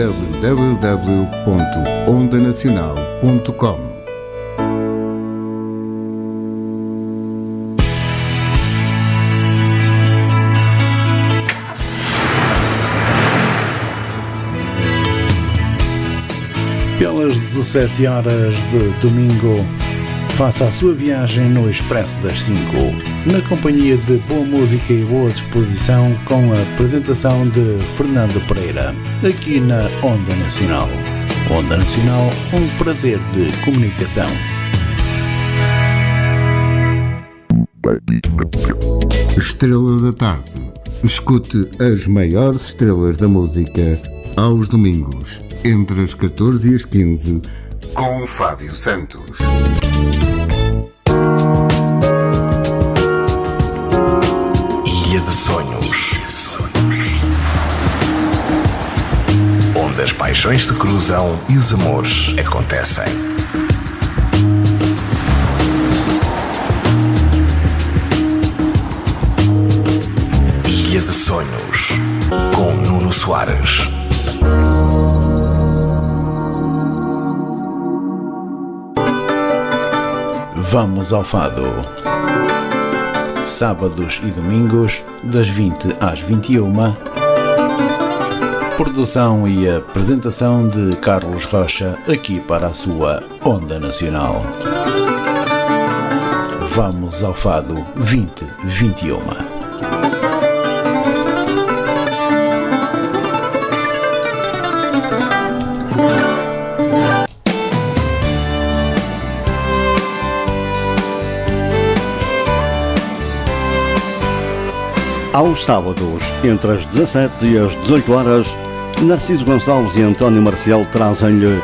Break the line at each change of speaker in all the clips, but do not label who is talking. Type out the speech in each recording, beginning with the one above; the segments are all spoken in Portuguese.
www.ondanacional.com.
Pelas 17 horas de domingo, faça a sua viagem no Expresso das 5, na companhia de boa música e boa disposição, com a apresentação de Fernando Pereira, aqui na Onda Nacional. Onda Nacional, um prazer de comunicação.
Estrela da Tarde. Escute as maiores estrelas da música aos domingos, entre as 14 e as 15, com Fábio Santos.
De Sonhos. Onde as paixões se cruzam e os amores acontecem. Ilha de Sonhos. Com Nuno Soares.
Vamos ao Fado. Sábados e domingos, das 20 às 21. Produção e apresentação de Carlos Rocha, aqui para a sua Onda Nacional. Vamos ao Fado 2021.
Aos sábados, entre as 17 e as 18 horas, Narciso Gonçalves e António Marcial trazem-lhe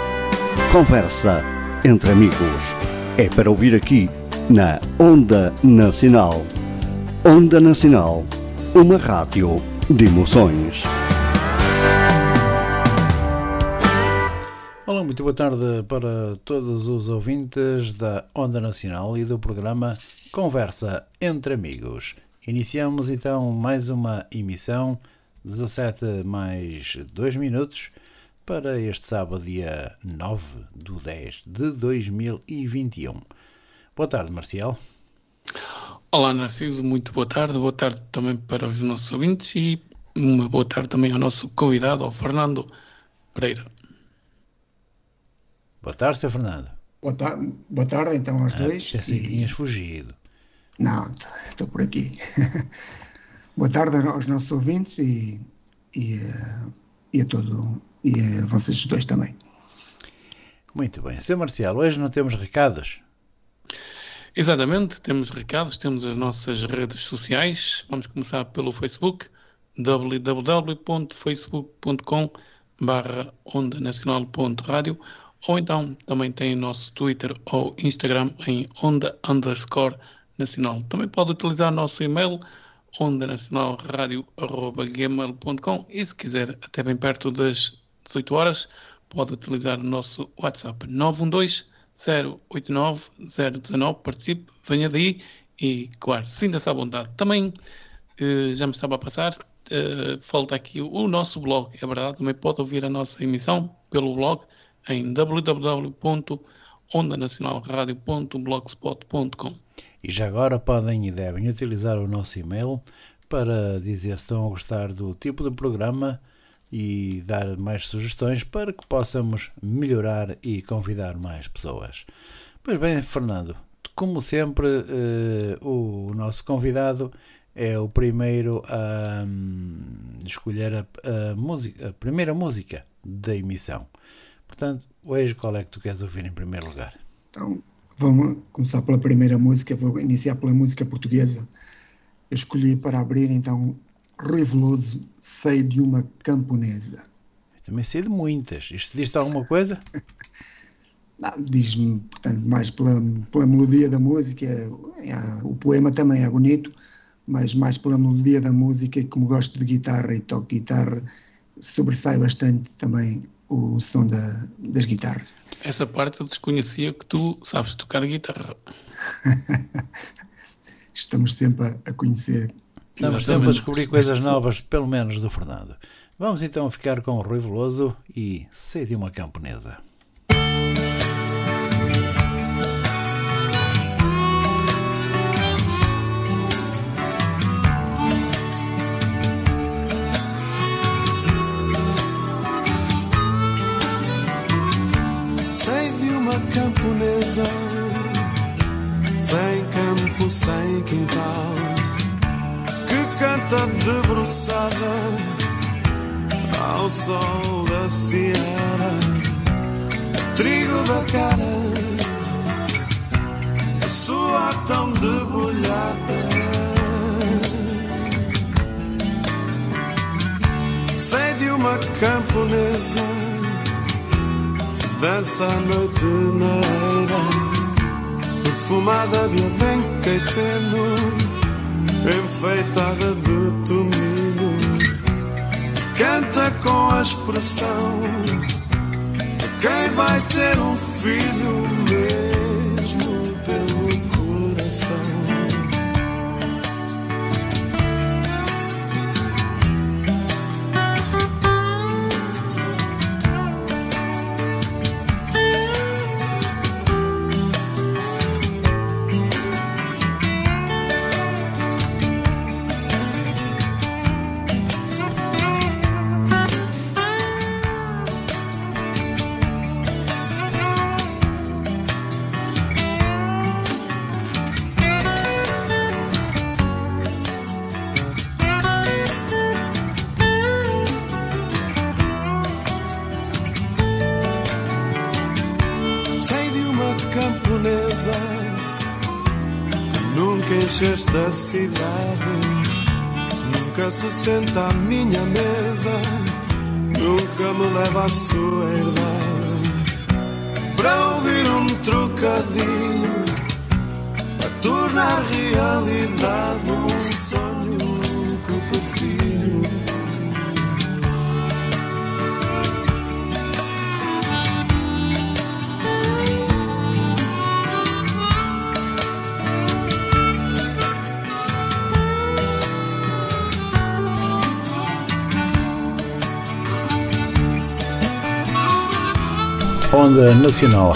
Conversa entre Amigos. É para ouvir aqui, na Onda Nacional. Onda Nacional, uma rádio de emoções.
Olá, muito boa tarde para todos os ouvintes da Onda Nacional e do programa Conversa entre Amigos. Iniciamos então mais uma emissão, 17 mais 2 minutos, para este sábado, dia 9 do 10 de 2021. Boa tarde, Marcial.
Olá, Narciso, muito boa tarde. Boa tarde também para os nossos ouvintes e uma boa tarde também ao nosso convidado, ao Fernando Pereira.
Boa tarde, Sr. Fernando.
Boa, ta boa tarde, então, aos
Ah,
dois.
pensei que
E-
tinhas fugido.
Não, estou por aqui. boa tarde aos nossos ouvintes e, e, eh, e a todo e a vocês dois também.
Muito bem. Sr. Marcial, hoje não temos recados?
Exatamente, temos recados, temos as nossas redes sociais. Vamos começar pelo Facebook, www.facebook.com barra onda nacional.rádio ou então também tem o nosso Twitter ou Instagram em onda underscore nacional. Também pode utilizar o nosso e-mail onda nacional gmail.com e se quiser até bem perto das 18 horas pode utilizar o nosso WhatsApp 912 089 019 participe, venha daí. E claro, sinta-se à vontade. Também eh, já me estava a passar, eh, falta aqui o nosso blog, é verdade, também pode ouvir a nossa emissão pelo blog em www.ondanacionalradio.blogspot.com
E já agora podem e devem utilizar o nosso e-mail para dizer se estão a gostar do tipo de programa e dar mais sugestões para que possamos melhorar e convidar mais pessoas. Pois bem, Fernando, como sempre, eh, o nosso convidado é o primeiro a hum, escolher a, a música, a primeira música da emissão. Portanto, hoje qual é que tu queres ouvir em primeiro lugar?
Então, vamos começar pela primeira música, vou iniciar pela música portuguesa. Eu escolhi para abrir, então, Rui Veloso, Sei de uma Camponesa.
Eu também sei de muitas. Isto diz-te alguma coisa?
Não, Diz-me, portanto, mais pela, pela melodia da música, é- o poema também é bonito, mas mais pela melodia da música, e como gosto de guitarra e toco guitarra, sobressai bastante também o som da- das guitarras.
Essa parte eu desconhecia que tu sabes tocar guitarra.
Estamos sempre a, a conhecer
Estamos sempre a descobrir coisas novas, pelo menos do Fernando. Vamos então ficar com o Rui Veloso e Sei de uma Camponesa.
Camponesa, sem campo, sem quintal, que canta debruçada ao sol da Sierra, trigo da cara, sua tão debulhada. Sei de uma camponesa, dança a noite na perfumada de avenca e feno, enfeitada de tomilho. Canta com a expressão de quem vai ter um filho mesmo esta cidade, nunca se senta à minha mesa, nunca me leva à sua herdade. Para ouvir um trocadilho, a tornar realidade um
Onda Nacional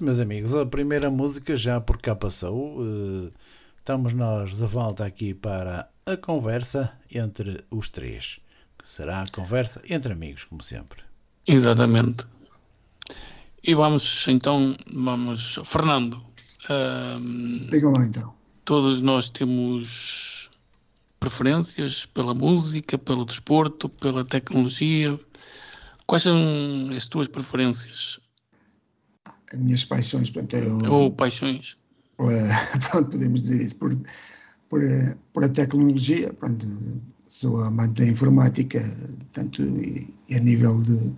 pronto, meus amigos, a primeira música já por cá passou. eh, Estamos nós de volta aqui para a conversa entre os três. Que será a conversa entre amigos, como sempre.
Exatamente. E vamos então, vamos, Fernando. ahm,
Digam lá então.
todos nós temos preferências pela música, pelo desporto, pela tecnologia. Quais são as tuas preferências
As minhas paixões, portanto, eu,
ou paixões?
pela- pronto, podemos dizer isso, por, por, por a tecnologia, pronto, sou amante da informática, tanto e, e a nível de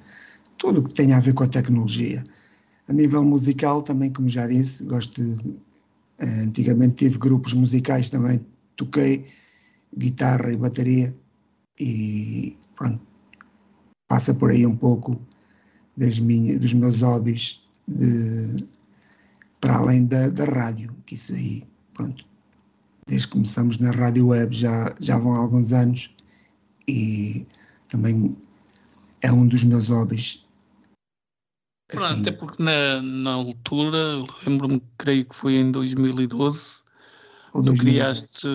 tudo o que tem a ver com a tecnologia. A nível musical também, como já disse, gosto de, eh, antigamente tive grupos musicais também, toquei guitarra e bateria e pronto, passa por aí um pouco das minhas, dos meus hobbies de, para além da, da rádio, que isso aí, pronto, desde que começamos na rádio web já, já vão alguns anos e também é um dos meus hobbies.
Pronto,
Assim,
até porque na, na altura, lembro-me, creio que foi em 2012,
ou
tu
2010,
criaste.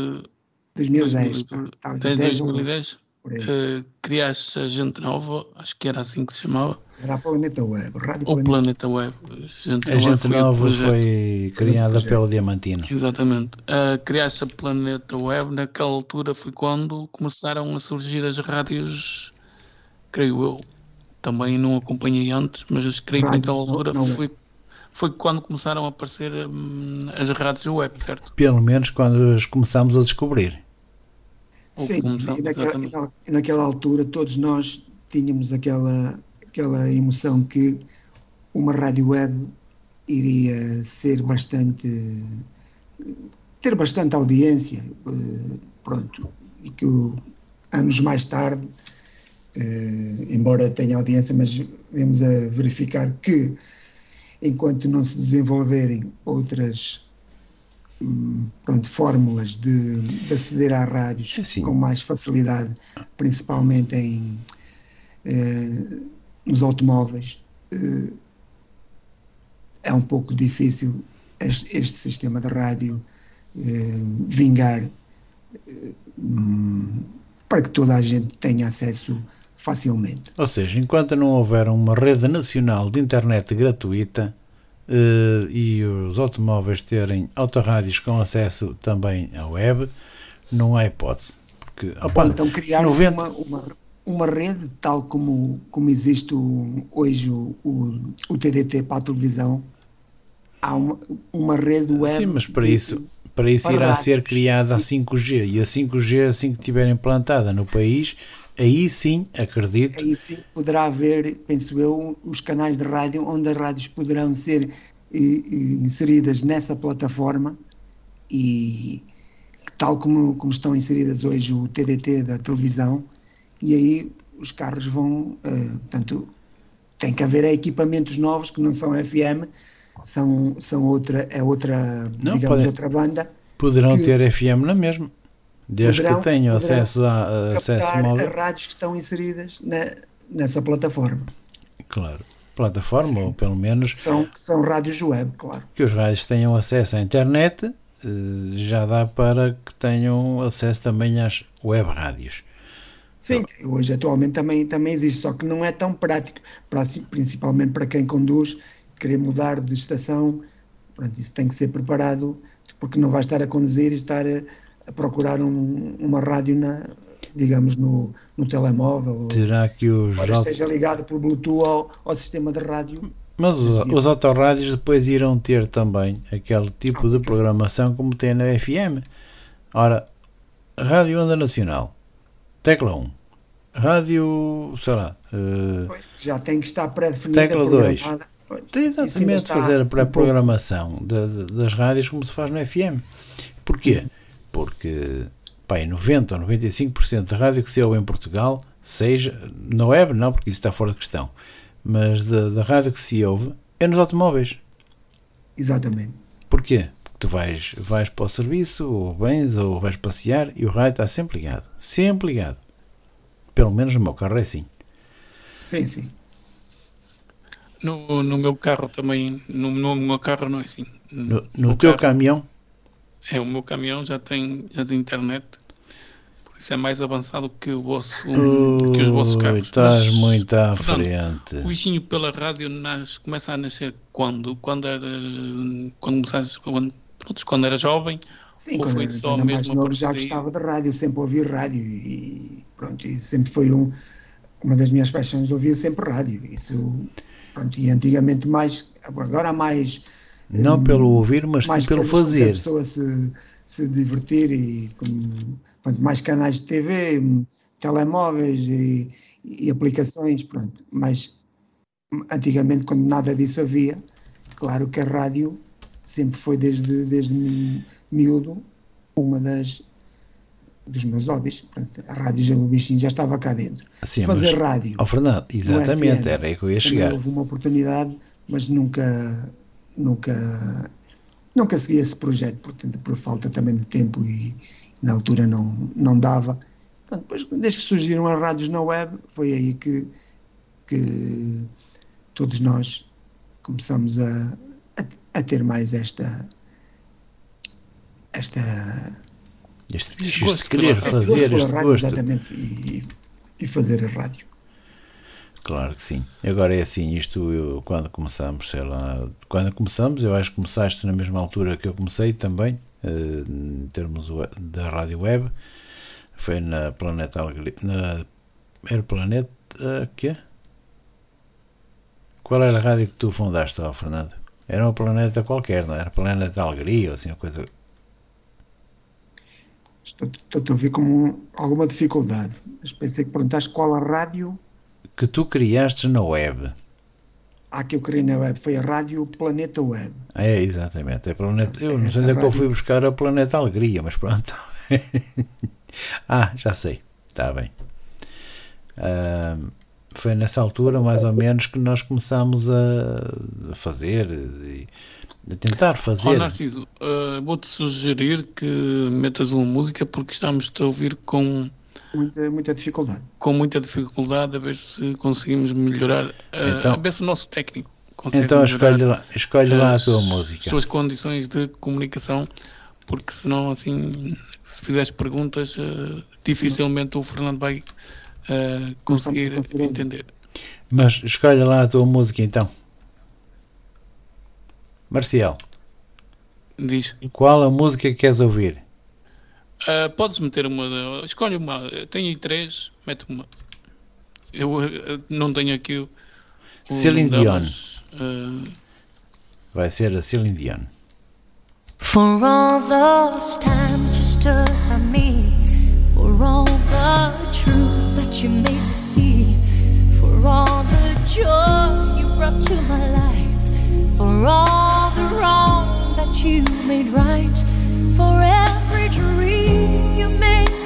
2010,
2010,
pá, tá,
10,
10 ou
2010,
por aí.
criaste a Gente Nova, acho que era assim que se chamava,
Era a Planeta Web, Rádio
ou
Planeta
Planeta Web. Gente
A
Nova
gente
foi
nova
projeto.
foi criada
projeto.
pelo Diamantino.
Exatamente. Uh, criaste a Planeta Web, naquela altura foi quando começaram a surgir as rádios, creio eu. Também não acompanhei antes, mas creio que naquela
não-
altura
não-
foi, foi quando começaram a aparecer hum, as rádios web, certo?
Pelo menos quando as começámos a descobrir.
Sim, e naquela, naquela, altura todos nós tínhamos aquela, aquela emoção que uma rádio web iria ser bastante ter bastante audiência eh, pronto e que anos mais tarde eh, embora tenha audiência mas vemos a verificar que enquanto não se desenvolverem outras pronto, fórmulas de, de aceder a rádios
Sim.
com mais facilidade, principalmente em, eh, nos automóveis, eh, é um pouco difícil este, este sistema de rádio eh, vingar eh, para que toda a gente tenha acesso facilmente.
Ou seja, enquanto não houver uma rede nacional de internet gratuita uh, e os automóveis terem autorrádios com acesso também à web, não há hipótese. Porque,
opa, Ou então criar 90... uma, uma, uma, rede tal como, como existe o, hoje o, o, o, TDT para a televisão, há uma, uma rede web.
Sim, mas para isso, para isso irá ser criada a 5G e a 5G assim que estiver implantada no país Aí sim, acredito.
Aí sim poderá haver, penso eu, os canais de rádio onde as rádios poderão ser inseridas nessa plataforma e tal como, como estão inseridas hoje o TDT da televisão e aí os carros vão, uh, portanto, tem que haver equipamentos novos que não são FM, são, são outra, é outra, não, digamos, pode, outra banda.
Poderão que, ter FM na mesma. Desde poderão, que tenham acesso a acesso móvel.
rádios que estão inseridas na, nessa plataforma.
Claro. Plataforma, Sim. ou pelo menos.
São, são rádios web, claro.
Que os rádios tenham acesso à internet, eh, já dá para que tenham acesso também às web rádios.
Sim, hoje atualmente também, também existe, só que não é tão prático, para, principalmente para quem conduz, querer mudar de estação, pronto, isso tem que ser preparado, porque não vai estar a conduzir e estar a, a procurar um, uma rádio, na, digamos, no, no telemóvel.
Terá que os.
Ou esteja ligado por Bluetooth ao, ao sistema de rádio.
Mas os, os autorrádios depois irão ter também aquele tipo de programação como tem na FM. Ora, Rádio Onda Nacional, tecla 1. Rádio, sei lá. Uh,
pois, já tem que estar pré-definida.
Tecla 2. Tem exatamente fazer a pré-programação das rádios como se faz no FM. Porquê? Porque pá, 90 ou 95% da rádio que se ouve em Portugal, seja na web, não, porque isso está fora de questão, mas da, da rádio que se ouve é nos automóveis.
Exatamente.
Porquê? Porque tu vais, vais para o serviço, ou bens, ou vais passear e o rádio está sempre ligado. Sempre ligado. Pelo menos no meu carro é assim.
Sim, sim.
No, no meu carro também, no, no meu carro não é assim.
No, no teu carro, caminhão?
É, o meu caminhão já tem, já tem internet, por isso é mais avançado que, o vosso,
Ui,
que os vossos carros.
Estás Mas, muito à Fernando, frente.
O bichinho pela rádio nas, começa a nascer quando? Quando era. Quando começaste. Quando, pronto, quando era jovem?
Sim, quando foi só mesmo mais novo, já gostava de rádio, sempre ouvi rádio e pronto, e sempre foi um, uma das minhas paixões, ouvia sempre rádio. Isso, pronto, e antigamente mais, agora mais
não pelo ouvir, mas sim pelo fazer. A
pessoa se, se divertir e com, quanto mais canais de TV, telemóveis e, e aplicações, pronto. Mas antigamente, quando nada disso havia, claro que a rádio sempre foi desde, desde miúdo uma das dos meus hobbies. Portanto, a rádio, o bichinho já estava cá dentro.
Sim,
Fazer
mas,
rádio.
Ao Fernando, exatamente, FM, era aí que eu ia chegar.
Houve uma oportunidade, mas nunca nunca, nunca segui esse projeto, portanto, por falta também de tempo e na altura não, não dava. Portanto, depois, desde que surgiram as rádios na web, foi aí que, que todos nós começamos a, a, a ter mais esta esta
este bicho de querer fazer este
rádio, gosto. Exatamente, e, e fazer a rádio.
Claro que sim. Agora é assim, isto eu, quando começamos, sei lá, quando começamos, eu acho que começaste na mesma altura que eu comecei também, uh, em termos da rádio web, foi na Planeta Alegria, na, era Planeta, uh, quê? Qual era a rádio que tu fundaste, oh, Fernando?
Era um planeta qualquer, não era? Planeta Alegria ou assim, uma coisa.
Estou, estou a ouvir com alguma dificuldade. Mas pensei que perguntaste qual a rádio.
Que tu criaste na web.
Ah, que eu criei na web. Foi a rádio Planeta Web.
É, exatamente. É planeta... Eu não sei onde é que eu fui buscar a Planeta Alegria, mas pronto. ah, já sei. Está bem. Uh, foi nessa altura, mais ou menos, que nós começámos a fazer e a tentar fazer. Oh,
Narciso, uh, vou-te sugerir que metas uma música porque estamos a ouvir com
muita, muita dificuldade.
Com muita dificuldade, a ver se conseguimos melhorar, então, a ver se o nosso técnico consegue
Então escolhe lá, escolhe lá a tua música.
As suas condições de comunicação, porque senão assim, se fizeres perguntas, uh, dificilmente o Fernando vai uh, conseguir entender.
Mas escolhe lá a tua música então. Marcial.
Diz.
Qual a música que queres ouvir?
Uh, podes meter uma. Escolhe uma. Tenho aí três, mete uma. Eu uh, não tenho aqui o.
o Celine Dion. Uh... Vai ser a Celine Dion. For all those times you stood by me, for all the truth that you made me see, for all the joy you brought to my life, for all the wrong that you made right, for every dream you made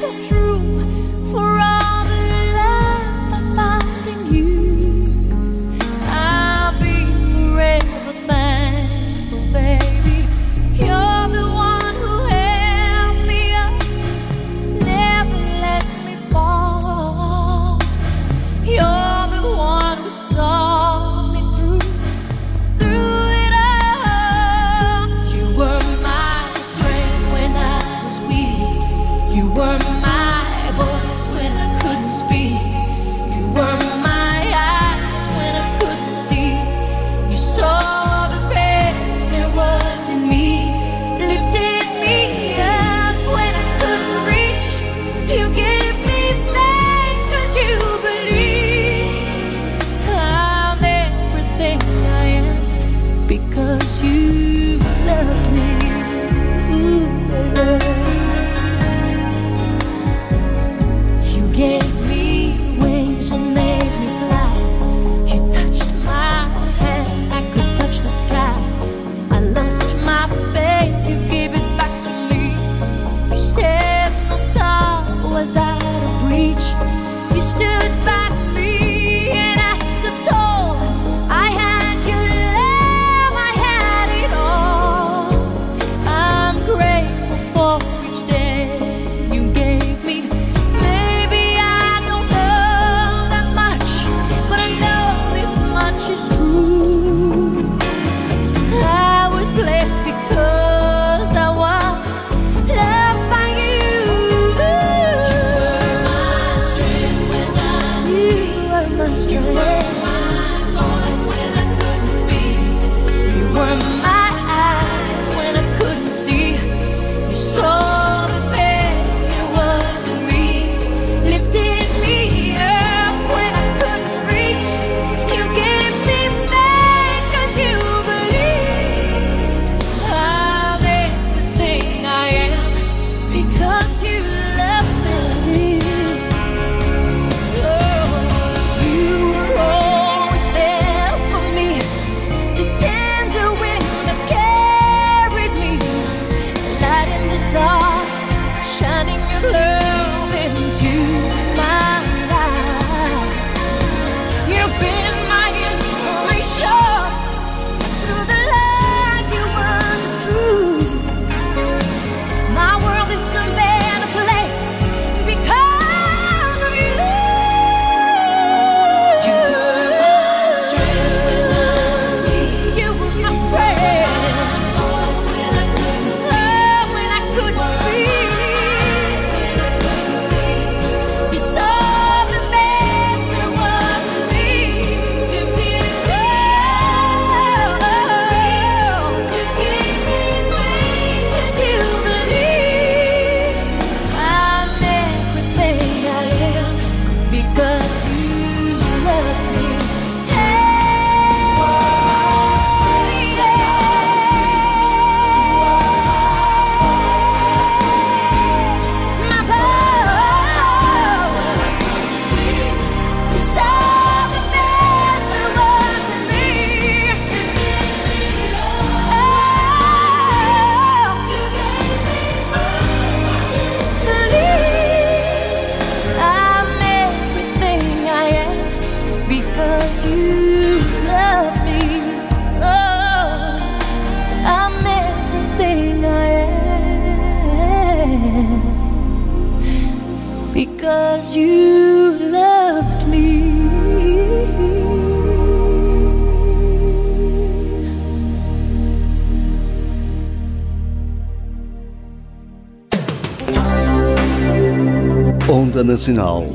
Onda Nacional.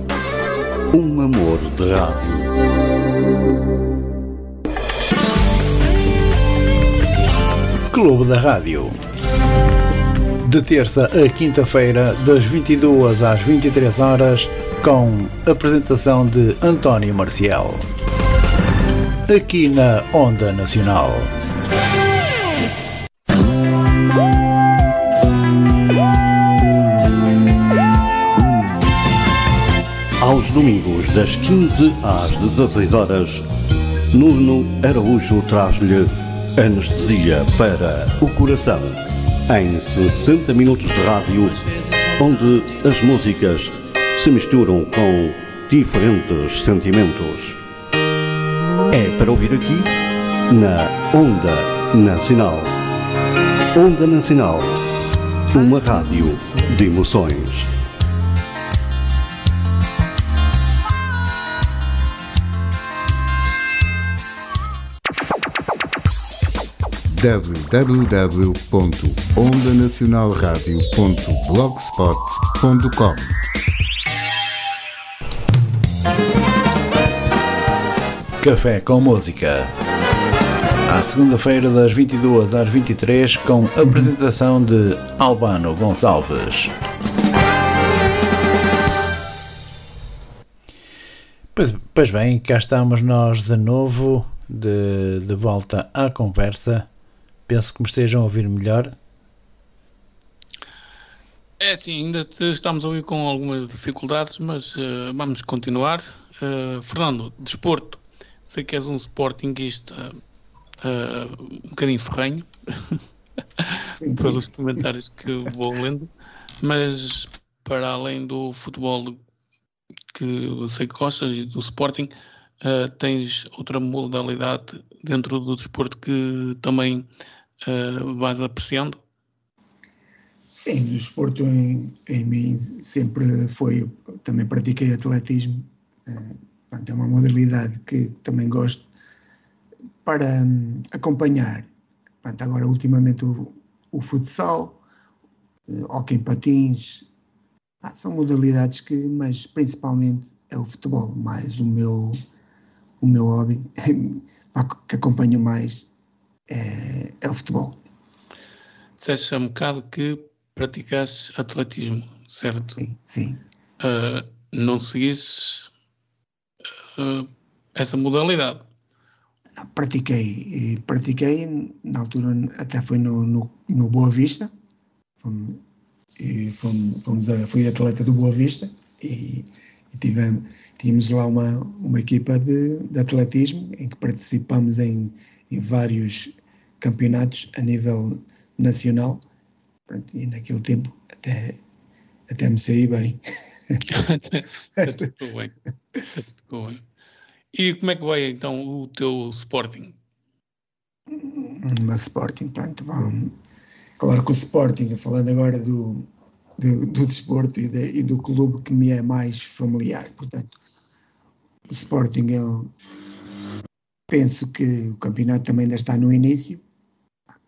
Um amor de rádio.
Clube da Rádio. De terça a quinta-feira, das 22 às 23 horas, com apresentação de António Marcial. Aqui na Onda Nacional.
Aos domingos, das 15 às 16 horas, Nuno Araújo traz-lhe anestesia para o coração, em 60 minutos de rádio, onde as músicas se misturam com diferentes sentimentos. É para ouvir aqui, na Onda Nacional. Onda Nacional, uma rádio de emoções.
www.ondanacionalradio.blogspot.com
Café com Música. À segunda-feira, das 22 às 23, com apresentação de Albano Gonçalves. Pois, pois bem, cá estamos nós de novo, de, de volta à conversa. Penso que me estejam a ouvir melhor.
É sim, ainda estamos a ouvir com algumas dificuldades, mas uh, vamos continuar. Uh, Fernando, desporto, sei que és um sportinguista uh, um bocadinho ferrenho, pelos comentários que vou lendo, mas para além do futebol que eu sei que gostas e do Sporting, tens outra modalidade dentro do desporto que também vais apreciando?
Sim, o desporto em, em mim sempre foi, também pratiquei atletismo, é uma modalidade que também gosto para um, acompanhar. Pronto, agora, ultimamente, o, o futsal, uh, hockey em patins, ah, são modalidades que, mas principalmente é o futebol, mais o meu, o meu hobby, que acompanho mais, é, é o futebol.
Disseste há um bocado que praticaste atletismo, certo?
Sim, sim.
Uh, não seguisses uh, essa modalidade?
Não, pratiquei, pratiquei, na altura até foi no, no, no Boa Vista, fomos, fomos, fomos a, fui atleta do Boa Vista e, e tivemos, tínhamos lá uma, uma equipa de, de atletismo em que participamos em, em vários campeonatos a nível nacional e naquele tempo até, até me saí bem.
até ficou bem. ficou bem. E como é que vai então o teu Sporting?
Uma Sporting, pronto, vão. Claro que o Sporting, falando agora do, do, do desporto e, de, e, do clube que me é mais familiar, portanto, o Sporting eu penso que o campeonato também ainda está no início,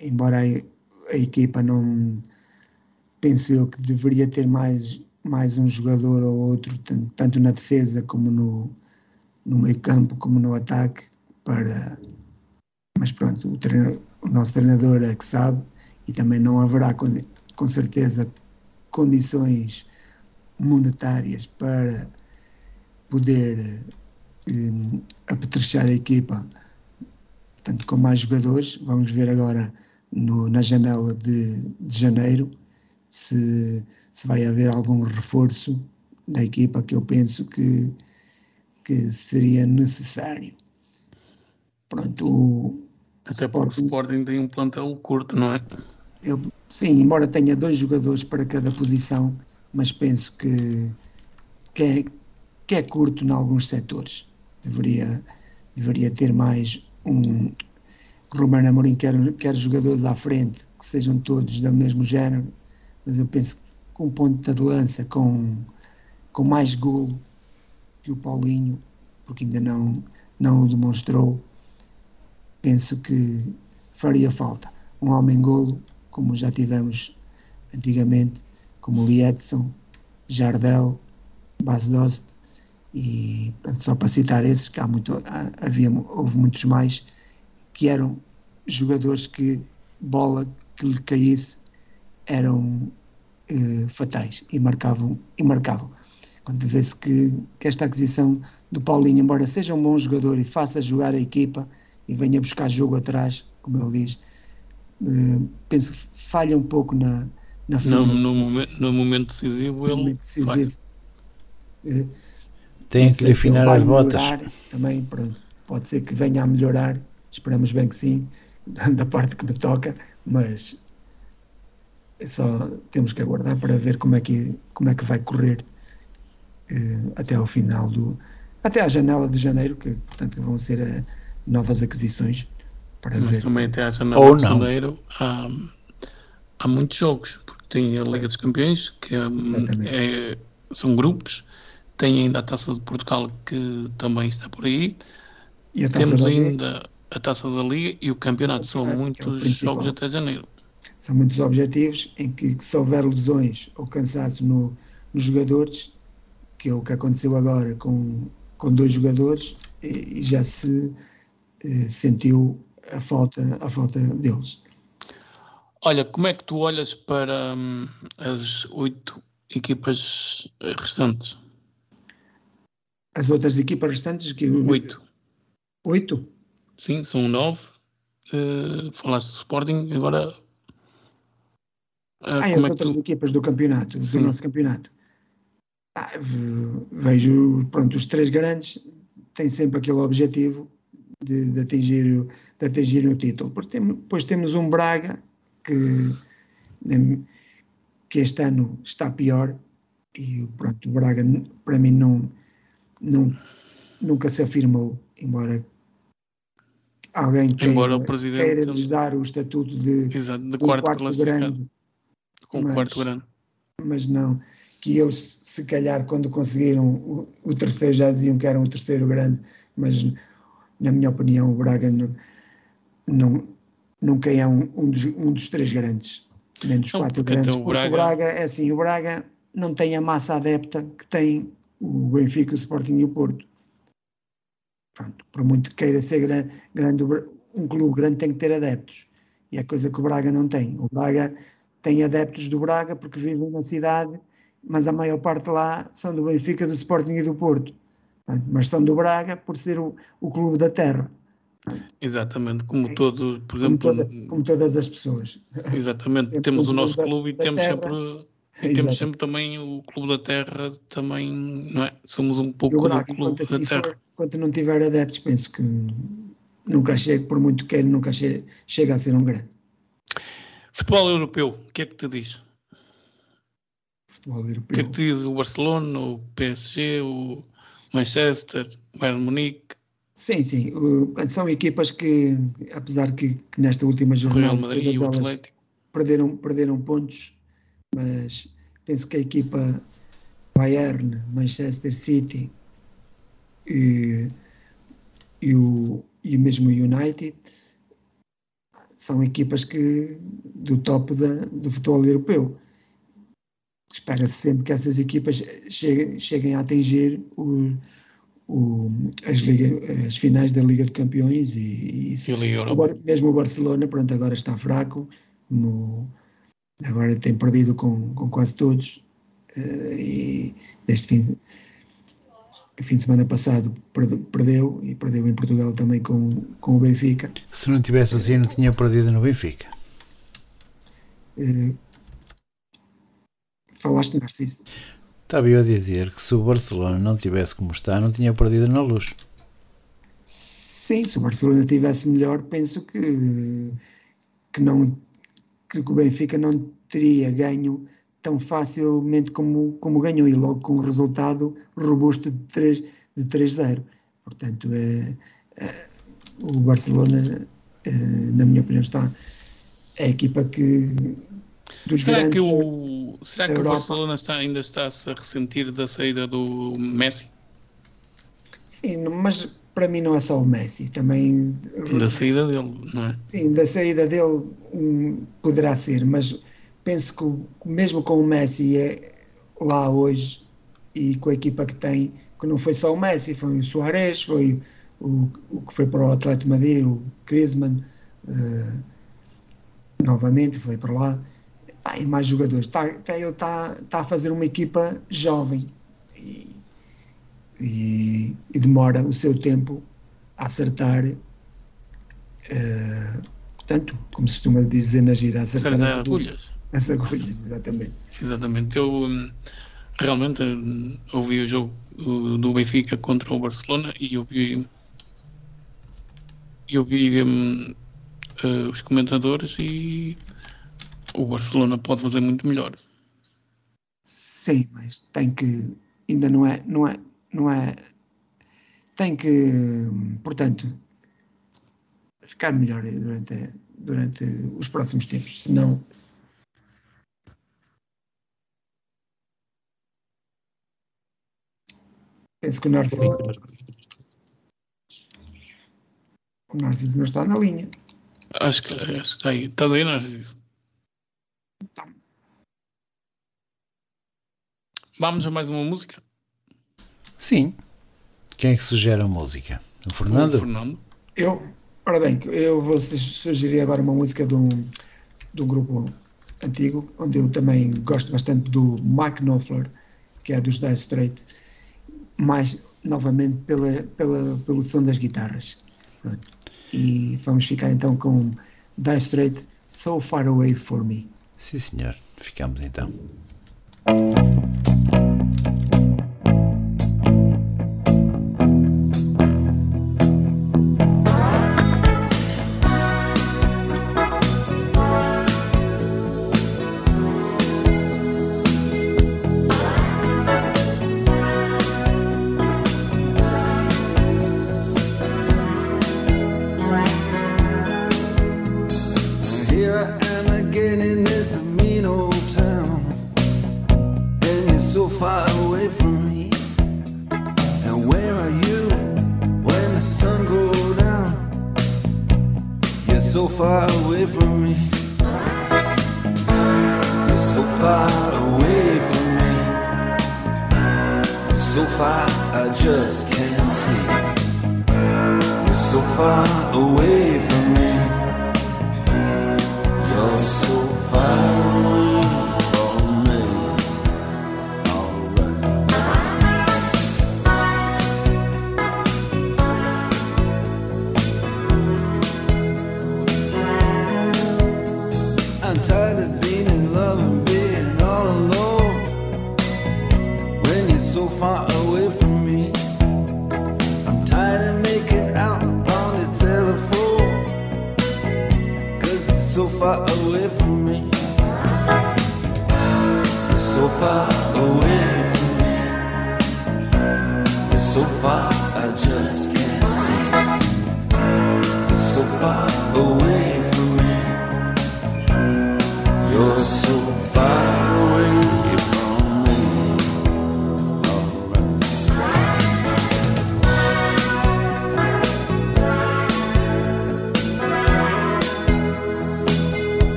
embora a equipa não penso eu que deveria ter mais, mais um jogador ou outro, tanto, tanto na defesa como no, no meio campo, como no ataque, para mas pronto, o, o nosso treinador é que sabe e também não haverá com, com certeza condições monetárias para poder um, apetrechar a equipa portanto, com mais jogadores. Vamos ver agora no, na janela de, de janeiro se, se, vai haver algum reforço da equipa que eu penso que, que seria necessário. Pronto, o
Até Sporting, porque o Sporting tem um plantel curto, não é?
Eu, sim, embora tenha dois jogadores para cada posição, mas penso que, que, é, que é curto em alguns setores. Deveria, deveria ter mais um, Romano Amorim quer, quer jogadores à frente que sejam todos do mesmo género, mas eu penso que com ponto de lança, com, com mais golo que o Paulinho, porque ainda não, não o demonstrou, penso que faria falta. Um homem-golo, como já tivemos antigamente, como Liedson, Jardel, Bas Dost, e só para citar esses, que há muito, havia, houve muitos mais, que eram jogadores que bola que lhe caísse eram eh, fatais e marcavam, e marcavam. Quando vê-se que, que esta aquisição do Paulinho, embora seja um bom jogador e faça jogar a equipa e venha buscar jogo atrás, como ele diz, eh, penso que falha um pouco na, na
no, no, momento, no momento decisivo ele momento decisivo.
Eh, tem que lhe afinar as botas.
Também, pronto, pode ser que venha a melhorar, esperamos bem que sim, da parte que me toca, mas só temos que aguardar para ver como é que, como é que vai correr eh, até ao final do até à janela de janeiro, que portanto vão ser eh, novas aquisições
para Mas ver. também até à janela Ou de não. janeiro há, há muitos jogos, porque tem a Liga dos Campeões, que é, é, são grupos, tem ainda a Taça de Portugal que também está por aí. E Temos ainda a Taça da Liga e o campeonato. São é, muitos é jogos até janeiro.
São muitos objetivos em que, que se houver lesões ou cansaço no, nos jogadores, que é o que aconteceu agora com, com dois jogadores, e, e já se eh, sentiu a falta, a falta deles.
Olha, como é que tu olhas para hum, as oito equipas restantes?
As outras equipas restantes que
oito.
Oito?
Sim, são nove. Uh, falaste do Sporting, agora.
Ah, as é outras tu... equipas do campeonato, do Sim. nosso campeonato. Ah, vejo, pronto, os três grandes têm sempre aquele objetivo de, de atingir, de atingir o título. Depois, tem, depois temos um Braga que, que este ano está pior e pronto, o Braga para mim não, não nunca se afirmou, embora alguém queira, embora o presidente queira lhes dar o estatuto de,
exato, de quarto, quarto grande. Com mas, quarto grande.
Mas não, que eles, se calhar, quando conseguiram o, o, terceiro, já diziam que eram o terceiro grande, mas, na minha opinião, o Braga não, não, nunca é um, um, dos, um dos três grandes, nem dos não, quatro grandes. O Braga... o Braga, é assim, o Braga não tem a massa adepta que tem o Benfica, o Sporting e o Porto. Pronto, por muito que queira ser grande, grande, um clube grande tem que ter adeptos. E é coisa que o Braga não tem. O Braga tem adeptos do Braga porque vivem na cidade mas a maior parte lá são do Benfica, do Sporting e do Porto. Mas são do Braga por ser o, o clube da terra.
Exatamente, como todo, por exemplo.
Como, toda, como todas as pessoas.
Exatamente, temos, temos o nosso clube e temos terra. sempre. E temos sempre também o Clube da Terra, também, não é? Somos um pouco o Braga, do Clube assim da Terra. For,
enquanto não tiver adeptos, penso que nunca chega, por muito que queira, nunca chega, chega a ser um grande.
Futebol europeu, o que é que te diz? futebol europeu. O que é que diz o Barcelona, o PSG, o Manchester, o Bayern Munique?
Sim, sim. são equipas que, apesar que, que nesta última jornada Madrid, todas elas perderam, perderam pontos, mas penso que a equipa Bayern, Manchester City e, e, o, e mesmo o United são equipas que do top da, do futebol europeu. Espera-se sempre que essas equipas cheguem, cheguem a atingir o, o, as, Liga, as, finais da Liga de Campeões e, e, agora, mesmo o Barcelona pronto, agora está fraco no, agora tem perdido com, com quase todos uh, e deste fim fim de semana passado perdeu e perdeu em Portugal também com, com o Benfica
se não tivesse assim não tinha perdido no Benfica
uh, Falaste, Narciso.
Estava eu a dizer que se o Barcelona não tivesse como está, não tinha perdido na luz.
Sim, se o Barcelona tivesse melhor, penso que, que, não, que o Benfica não teria ganho tão facilmente como, como ganhou e logo com um resultado robusto de 3-0. De 3 Portanto, é, é, o Barcelona, é, na minha opinião, está é a equipa que
Será que o, será que o. Barcelona está, ainda está-se a ressentir da saída do Messi?
Sim, mas para mim não é só o Messi, também
Da saída dele, não é?
Sim, da saída dele hum, poderá ser, mas penso que mesmo com o Messi é lá hoje e com a equipa que tem, que não foi só o Messi, foi o Soares, foi o, o que foi para o Atlético Madrid, o Griezmann, eh, novamente foi para lá, Ah, e mais jogadores. Tá, tá- ele está tá a fazer uma equipa jovem e, e- e demora o seu tempo a acertar eh, portanto, como se costuma dizer na gira, acertar
Acertar
as
agulhas.
As agulhas, exatamente.
Exatamente. Eu hum, realmente hum, ouvi o jogo do Benfica contra o Barcelona e eu vi, eu vi hum, uh, os comentadores e o Barcelona pode fazer muito melhor.
Sim, mas tem que, ainda não é, não é, não é, tem que, portanto, ficar melhor durante, durante os próximos tempos, senão penso que o Narciso, o Narciso não está na linha.
Acho que, acho que está aí. Estás aí, Narciso? Vamos a mais uma música?
Sim. Quem é que sugere a música? O Fernando?
O Fernando.
Eu, ora bem, eu vou su- sugerir agora uma música de um, de um grupo antigo, onde eu também gosto bastante do Mark Knopfler, que é dos Dire Straits, mais novamente pela, pela, pelo som das guitarras. E vamos ficar então com Dire Straits, So Far Away For Me.
Sim, senhor. Ficamos então.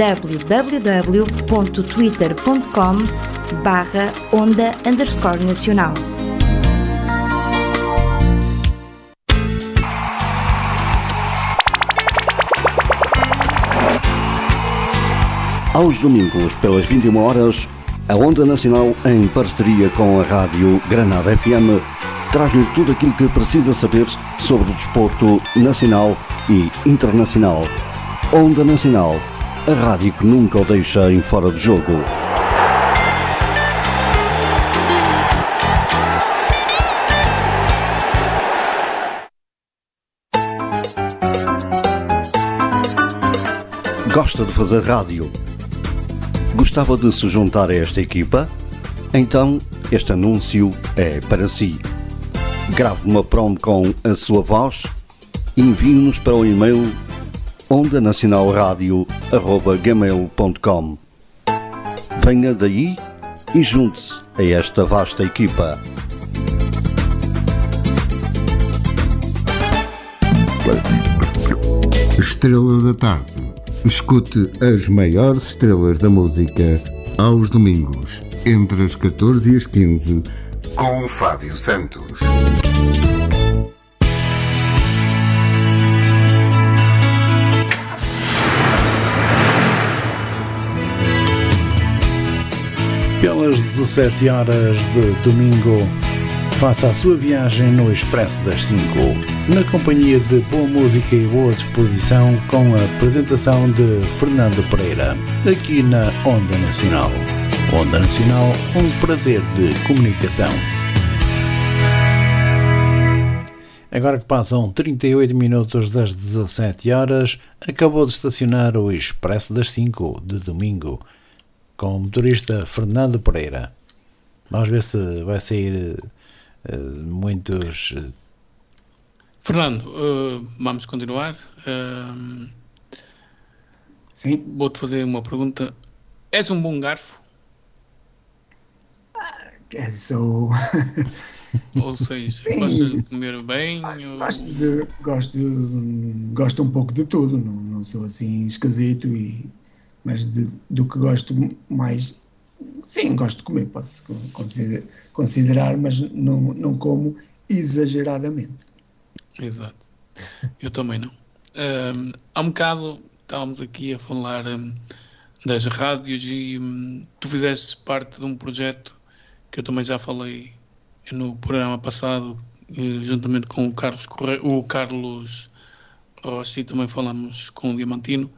www.twitter.com barra onda underscore nacional.
Aos domingos, pelas 21 horas, a Onda Nacional, em parceria com a Rádio Granada FM, traz-lhe tudo aquilo que precisa saber sobre o desporto nacional e internacional. Onda Nacional, a rádio que nunca o deixa em fora de jogo. Gosta de fazer rádio? Gostava de se juntar a esta equipa? Então, este anúncio é para si. Grave uma promo com a sua voz e envie-nos para o e-mail ondanacionalradio.gmail.com Venha daí e junte-se a esta vasta equipa.
Estrela da Tarde. Escute as maiores estrelas da música aos domingos, entre as 14 e as 15, com Fábio Santos.
Pelas 17 horas de domingo, faça a sua viagem no Expresso das 5, na companhia de boa música e boa disposição, com a apresentação de Fernando Pereira, aqui na Onda Nacional. Onda Nacional, um prazer de comunicação. Agora que passam 38 minutos das 17 horas, acabou de estacionar o Expresso das 5 de domingo com o motorista Fernando Pereira. Vamos ver se vai sair uh, muitos.
Fernando, uh, vamos continuar. Uh,
Sim.
Vou-te fazer uma pergunta. És um bom garfo?
É, sou.
Ou seja,
Sim.
gostas de comer bem? ou-
gosto, de, gosto, de- gosto um pouco de tudo, não, não sou assim esquisito, e, mas de- do que gosto mais. Sim, gosto de comer, posso consider- considerar, mas não, não como exageradamente.
Exato. Eu também não. Ahm, há um bocado estávamos aqui a falar ahm, das rádios e hum, tu fizeste parte de um projeto que eu também já falei no programa passado, eh, juntamente com o Carlos, Corre... o Carlos Rocha e também falamos com o Diamantino.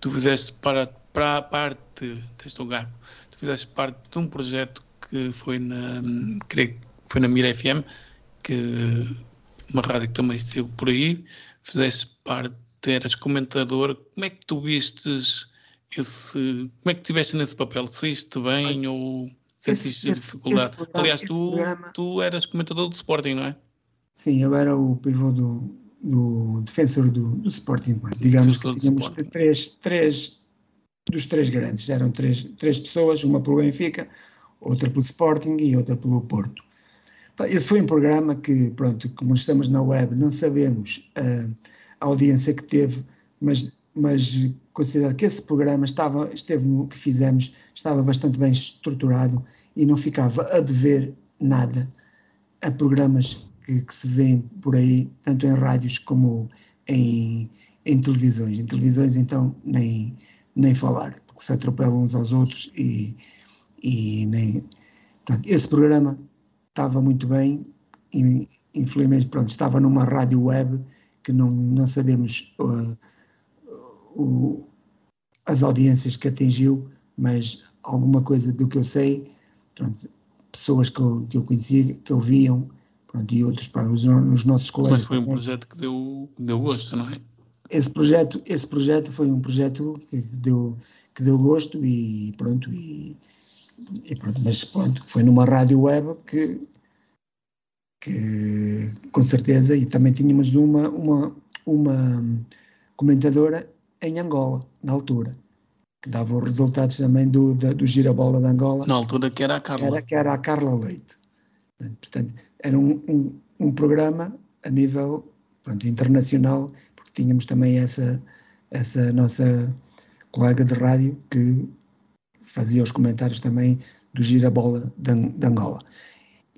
Tu fizeste para, para a parte, tens o gato, tu fizeste parte de um projeto que foi na, creio que foi na Mira FM, que uma rádio que também esteve por aí, fizeste parte, eras comentador, como é que tu vistes esse, como é que estiveste nesse papel? Saíste bem ou sentiste
esse-
dificuldade?
esse programa-
Aliás, tu,
programa-
tu eras comentador do Sporting, não é?
Sim, eu era o pivô do, do defensor do, do Sporting. Digamos que tínhamos
Sporting.
três, três dos três grandes. Eram três, três pessoas, uma pelo Benfica, outra pelo Sporting e outra pelo Porto. Esse foi um programa que, pronto, como estamos na web, não sabemos ah, a audiência que teve, mas, mas considero que esse programa estava, esteve que fizemos, estava bastante bem estruturado e não ficava a dever nada a programas que, que se vêem por aí, tanto em rádios como em, em televisões. Em televisões, então, nem, nem falar, porque se atropelam uns aos outros e, e nem. Portanto, esse programa estava muito bem, e, infelizmente, pronto, estava numa rádio web que não, não sabemos uh, o- as audiências que atingiu, mas alguma coisa do que eu sei, pronto, pessoas que eu, que eu conhecia, que ouviam, pronto, e outros para os, os nossos colegas.
Mas foi um projeto que deu, deu gosto, não é?
Esse projeto, esse projeto foi um projeto que deu, que deu gosto e pronto, e, e pronto, mas pronto, foi numa rádio web que, que com certeza, e também tínhamos uma, uma, uma comentadora em Angola, na altura, que dava os resultados também do, da- do girabola de Angola,
Na altura que era a Carla.
era, que era a Carla Leite. Portanto, era um, um, um programa a nível pronto, internacional, tínhamos também essa, essa nossa colega de rádio que fazia os comentários também do Girabola de, Angola.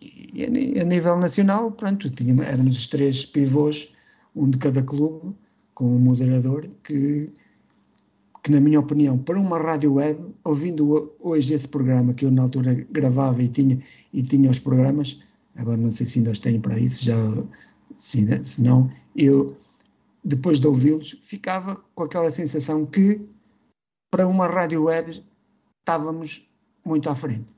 E a, nível nacional, pronto, tinha, éramos os três pivôs, um de cada clube, com um moderador que, que, na minha opinião, para uma rádio web, ouvindo hoje esse programa que eu na altura gravava e tinha, e tinha os programas, agora não sei se ainda os tenho para isso, já, se, se não, eu, depois de ouvi-los, ficava com aquela sensação que, para uma rádio web, estávamos muito à frente,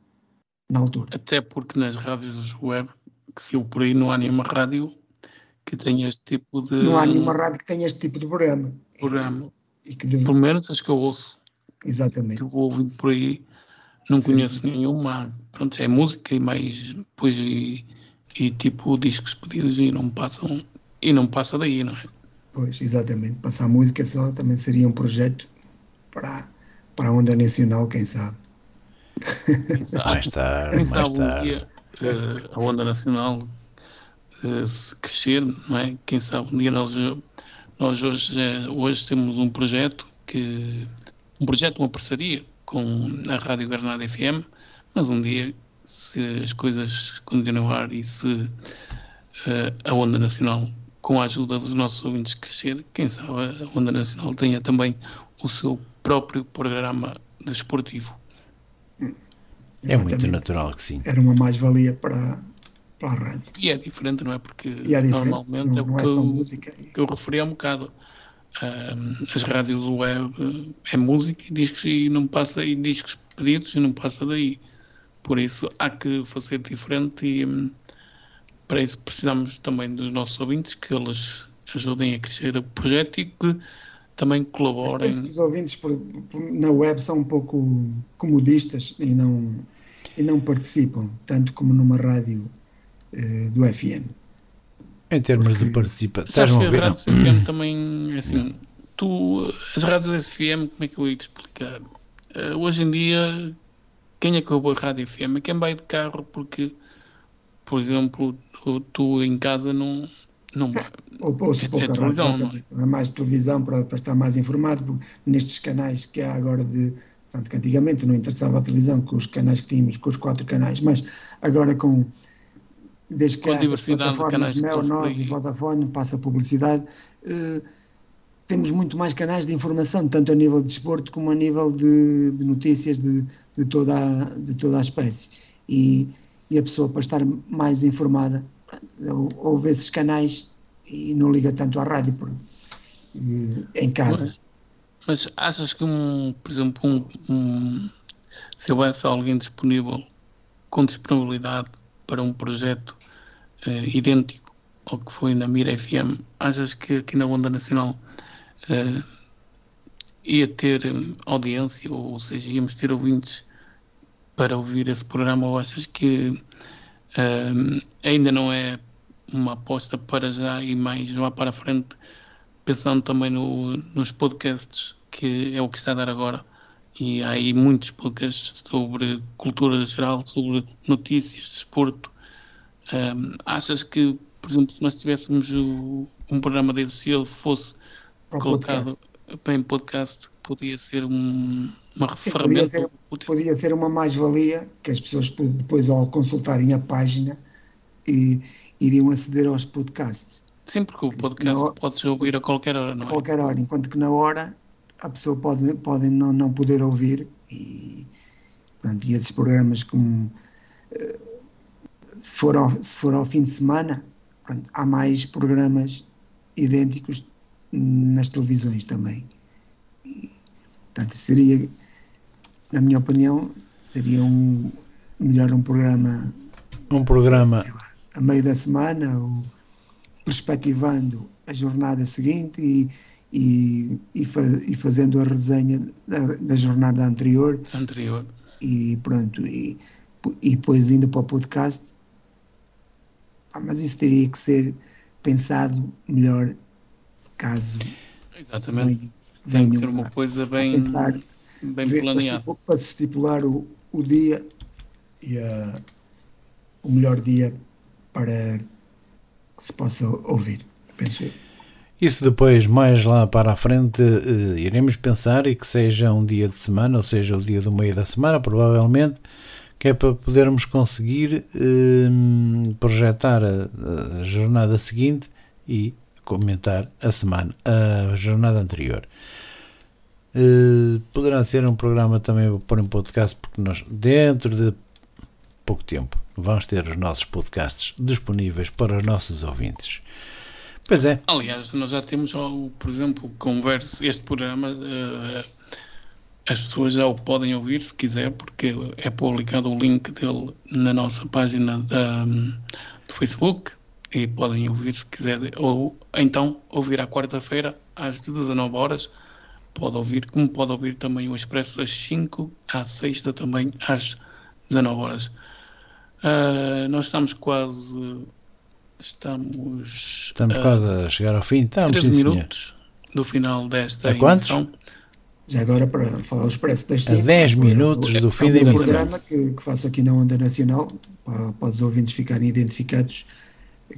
na altura.
Até porque nas rádios web, que se eu por aí não há nenhuma rádio que tenha este tipo de.
Não há nenhuma rádio que tenha este tipo de programa.
programa.
E que deve...
Pelo menos as que eu ouço.
Exatamente.
Que eu vou ouvindo por aí, não Sim. conheço nenhuma. Pronto, é música e mais. Pois, e, e tipo discos pedidos e não passam. E não passa daí, não é?
Pois, exatamente. Passar música só também seria um projeto para para a onda nacional, quem sabe.
Mais tarde,
quem
mais
sabe
tarde.
Um dia, uh, a onda nacional uh, se crescer, não é? Quem sabe um dia nós, nós hoje, uh, hoje temos um projeto que um projeto, uma parceria com a Rádio Granada FM, mas um dia se as coisas continuar e se a onda nacional com a ajuda dos nossos ouvintes crescer, quem sabe a onda nacional tenha também o seu próprio programa desportivo.
É muito natural que sim.
Era uma mais-valia para, para a rádio.
E é diferente, não é? Porque
é
normalmente
não,
é o que, eu, que eu referi há um bocado. Um, as rádios web é música e discos e não passa e discos pedidos e não passa daí. Por isso há que fazer diferente e um, para isso precisamos também dos nossos ouvintes que eles ajudem a crescer o projeto e que também colaborem.
Penso que os ouvintes por, por, na web são um pouco comodistas e não, e não participam, tanto como numa rádio uh, do FM.
Em termos
Porque,
de participação,
Sabes
estás a
a rádio FM também, assim, tu, as rádios FM, como é que eu ia te explicar? Uh, hoje em dia, quem é que ouve a rádio FM? É quem vai de carro, porque, por exemplo, tu, tu em casa não, não vai.
Ou ouço
É-
pouca
é televisão, não é?
mais televisão para, para estar mais informado, porque nestes canais que há agora de. Tanto que antigamente não interessava a televisão com os canais que tínhamos, com os quatro canais, mas agora com. Desde que
Com a
há
diversidade de canais
Mel, Nós e. Vodafone, passa publicidade, eh, temos muito mais canais de informação, tanto a nível de desporto como a nível de, de notícias de, de, toda a, de toda a espécie. E, e a pessoa, para estar mais informada, ou- ouve esses canais e não liga tanto à rádio por, eh, em casa.
Mas achas que, um, por exemplo, um, um- se houvesse alguém disponível com disponibilidade para um projeto eh, idêntico ao que foi na Mira FM, achas que aqui na Onda Nacional eh, ia ter audiência, ou seja, íamos ter ouvintes para ouvir esse programa, ou achas que hum, ainda não é uma aposta para já e mais lá para a frente, pensando também no- nos podcasts, que é o que está a dar agora. E há aí muitos podcasts sobre cultura geral, sobre notícias, desporto. Hum, achas que, por exemplo, se nós tivéssemos o- um programa desse, se ele fosse colocado em podcast, podia ser um- uma
Sim, podia ser, podia ser uma mais-valia que as pessoas po- depois, ao consultarem a página, e, iriam aceder aos podcasts.
Sim, porque o podcast
Não-
podes ouvir a qualquer hora,
a
não é?
qualquer hora, enquanto que na hora a pessoa pode, pode não, não poder ouvir e, pronto, e esses programas como eh, se for ao, se for ao fim de semana pronto, há mais programas idênticos nas televisões também portanto seria na minha opinião seria um melhor um programa
Um programa
sei lá, a meio da semana ou perspectivando a jornada seguinte e, e, e, fa- e fazendo a resenha da, da jornada anterior
Anterior.
e pronto e, e depois indo para o podcast Ah, mas isso teria que ser pensado melhor caso
Exatamente. Tem que ser uma
a-
coisa bem,
pensar
bem
ver- para
planeada.
estipu- para se estipular o, o dia e a- o melhor dia para que se possa ouvir, penso eu.
Isso depois, mais lá para a frente, eh, iremos pensar e que seja um dia de semana, ou seja, o dia do meio da semana, provavelmente, que é para podermos conseguir eh, projetar a, a jornada seguinte e comentar a semana, a jornada anterior. Eh, poderá ser um programa também para um podcast, porque nós, dentro de pouco tempo, vamos ter os nossos podcasts disponíveis para os nossos ouvintes. Pois é.
Aliás, nós já temos, por exemplo, converse, este programa, eh, as pessoas já o podem ouvir se quiser, porque é publicado o link dele na nossa página da, do Facebook e podem ouvir se quiser, ou então ouvir à quarta-feira às 19 horas. Pode ouvir, como pode ouvir também o Expresso das 5 à sexta também às 19 horas. Ah, nós estamos quase. Estamos.
Estamos
ah,
quase a chegar ao fim. Estamos,
13
sim, senhor.
minutos do final desta
A quantos?
emissão.
Já agora para falar o Expresso das
A
5.
10 minutos do fim da
É um
emissão.
programa que, que faço aqui na Onda Nacional, para, para os ouvintes ficarem identificados,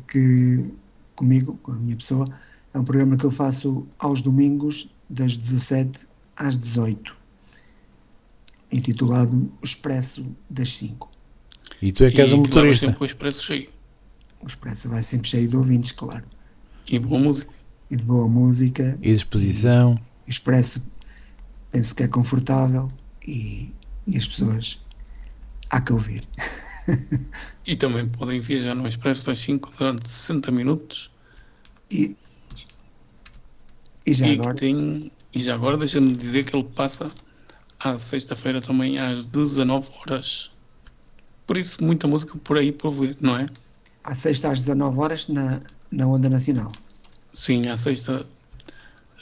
que comigo, com a minha pessoa, é um programa que eu faço aos domingos, das 17 às 18, intitulado O Expresso das 5.
E tu é que és
E
um motorista.
sempre o Expresso cheio.
O Expresso vai sempre cheio de ouvintes, claro,
E boa música.
e de boa música.
E disposição.
O Expresso penso que é confortável e, e as pessoas há que ouvir.
E também podem viajar no Expresso das 5 durante 60 minutos.
E, e já
e,
agora,
tem, e já agora deixa-me dizer que ele passa à sexta-feira também às 19 horas. Por isso, muita música por aí para ouvir, não é?
à sexta às 19 horas na, na Onda Nacional.
Sim, à sexta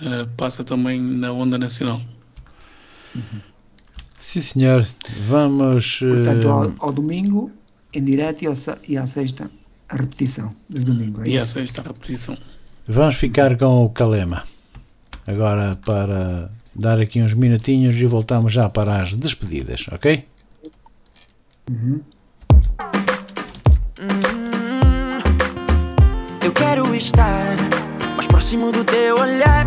eh, passa também na Onda Nacional.
Sim, senhor. Vamos.
Portanto, ao,
eh,
ao domingo em direto e, ao, e à sexta a repetição do domingo. É
E à sexta a posição.
Vamos ficar com o Calema. Agora para dar aqui uns minutinhos e voltamos já para as despedidas, ok?
Eu quero estar mais próximo do teu olhar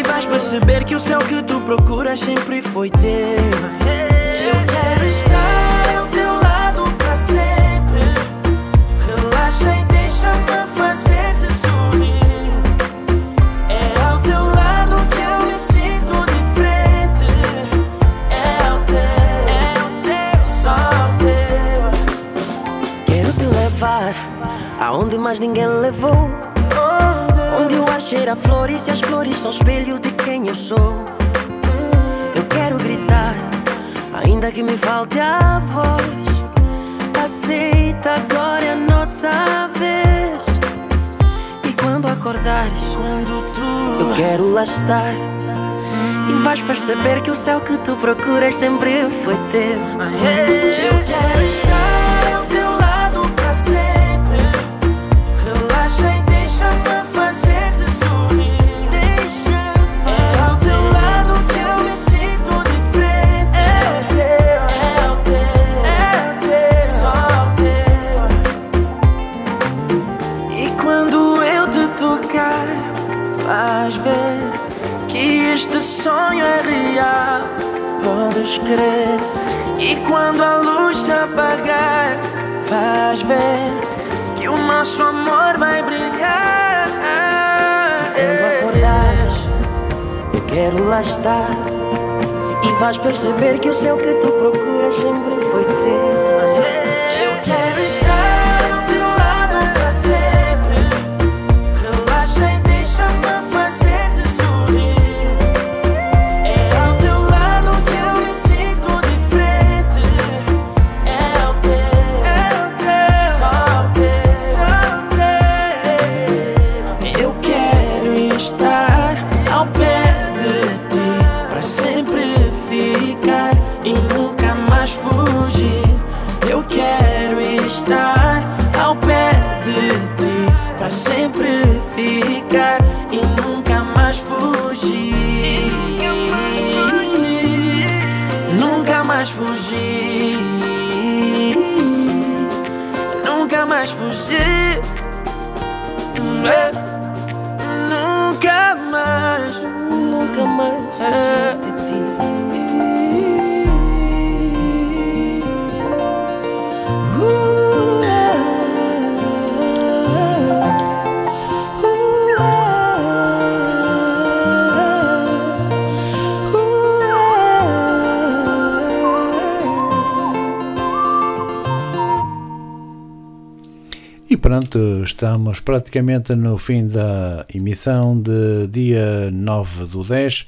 E vais perceber que o céu que tu procuras sempre foi teu. Eu quero estar ao teu lado para sempre. Relaxa e deixa-me fazer-te sorrir. É ao teu lado que eu me sinto diferente. É ao teu, é ao teu, só ao teu. Quero te levar aonde mais ninguém levou. Cheira a flores e as flores são espelho de quem eu sou. Eu quero gritar, ainda que me falte a voz. Aceita, agora é a nossa vez. E quando acordares, quando tu eu quero lá estar. E vais perceber que o céu que tu procuras sempre foi teu. Eu quero crer. E quando a luz se apagar, vais ver que o nosso amor vai brilhar. Quando acordares, eu quero lá estar. E vais perceber que o céu que tu procuras sempre foi teu.
Estamos praticamente no fim da emissão de dia 9 do 10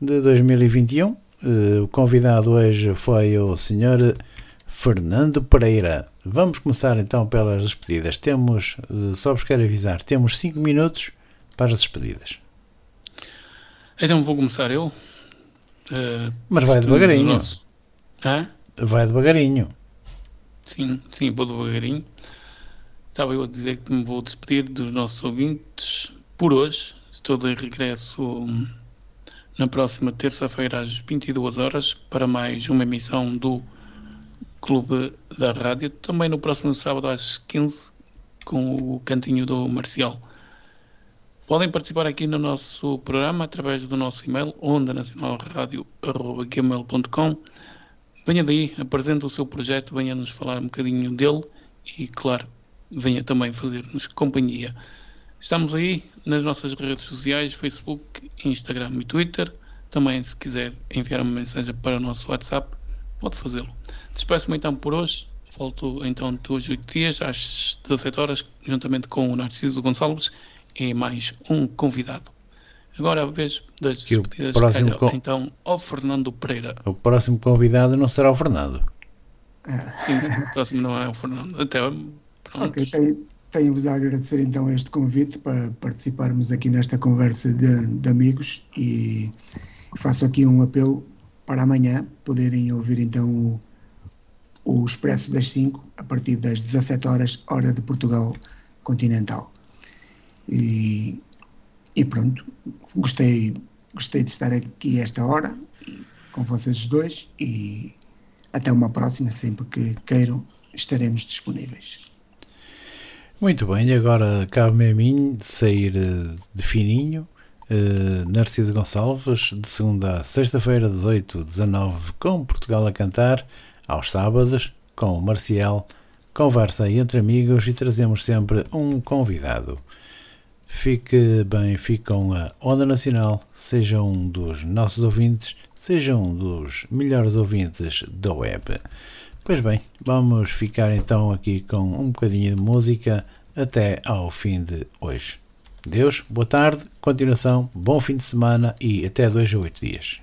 de 2021. Eh, O convidado hoje foi o Sr. Fernando Pereira. Vamos começar então pelas despedidas. Temos, eh, só vos quero avisar, temos 5 minutos para as despedidas.
Então vou começar eu. Eh,
Mas vai devagarinho. Vai devagarinho.
Sim, sim, vou devagarinho. Estava eu a dizer que me vou despedir dos nossos ouvintes por hoje. Estou de regresso hum, na próxima terça-feira às 22 horas para mais uma emissão do Clube da Rádio. Também no próximo sábado às 15 com o cantinho do Marcial. Podem participar aqui no nosso programa através do nosso e-mail ondanacionalradio.gmail.com Venha daí, apresente o seu projeto, venha nos falar um bocadinho dele e, claro, venha também fazer-nos companhia. Estamos aí nas nossas redes sociais, Facebook, Instagram e Twitter. Também, se quiser enviar uma mensagem para o nosso WhatsApp, pode fazê-lo. Despeço-me então por hoje. Volto então de hoje oito dias, às 17 horas, juntamente com o Narciso Gonçalves e mais um convidado. Agora a vez das despedidas,
próximo
calha,
co-
então, ao Fernando Pereira.
O próximo convidado não será o Fernando.
Sim, sim, o próximo não é o Fernando. Até.
Ok, tenho- tenho-vos a agradecer então este convite para participarmos aqui nesta conversa de, de amigos e faço aqui um apelo para amanhã poderem ouvir então o, o Expresso das 5 a partir das 17 horas, hora de Portugal continental. E, e pronto, gostei, gostei de estar aqui esta hora com vocês dois e até uma próxima, sempre que queiram, estaremos disponíveis.
Muito bem, e agora cabe-me a mim sair eh, de fininho. eh, Narciso Gonçalves, de segunda a sexta-feira, 18, 19, com Portugal a cantar, aos sábados, com o Marcial, conversa entre amigos e trazemos sempre um convidado. Fique bem, fique com a Onda Nacional, seja um dos nossos ouvintes, seja um dos melhores ouvintes da web. Pois bem, vamos ficar então aqui com um bocadinho de música até ao fim de hoje. Deus, boa tarde, continuação, bom fim de semana e até dois a oito dias.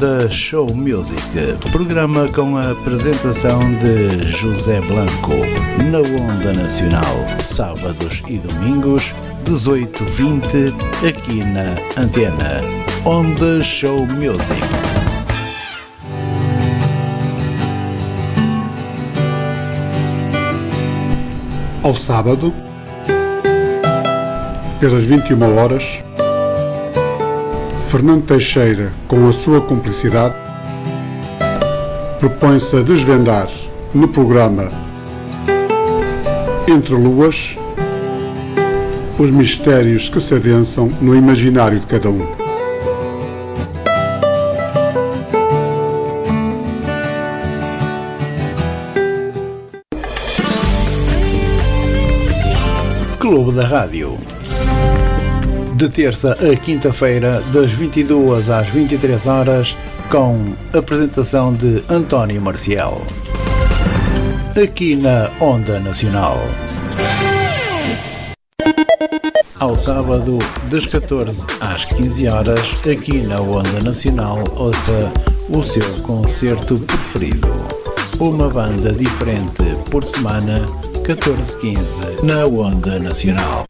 Onda Show Music, programa com a apresentação de José Blanco, na Onda Nacional, sábados e domingos, 18-20, aqui na Antena. Onda Show Music.
Ao sábado, pelas 21 horas, Fernando Teixeira, com a sua cumplicidade, propõe-se a desvendar no programa Entre Luas os mistérios que se adensam no imaginário de cada um.
Clube da Rádio. De terça a quinta-feira, das 22 às 23 horas, com apresentação de António Marcial. Aqui na Onda Nacional. Ao sábado, das 14 às 15 horas, aqui na Onda Nacional, ouça o seu concerto preferido. Uma banda diferente por semana, 14-15, na Onda Nacional.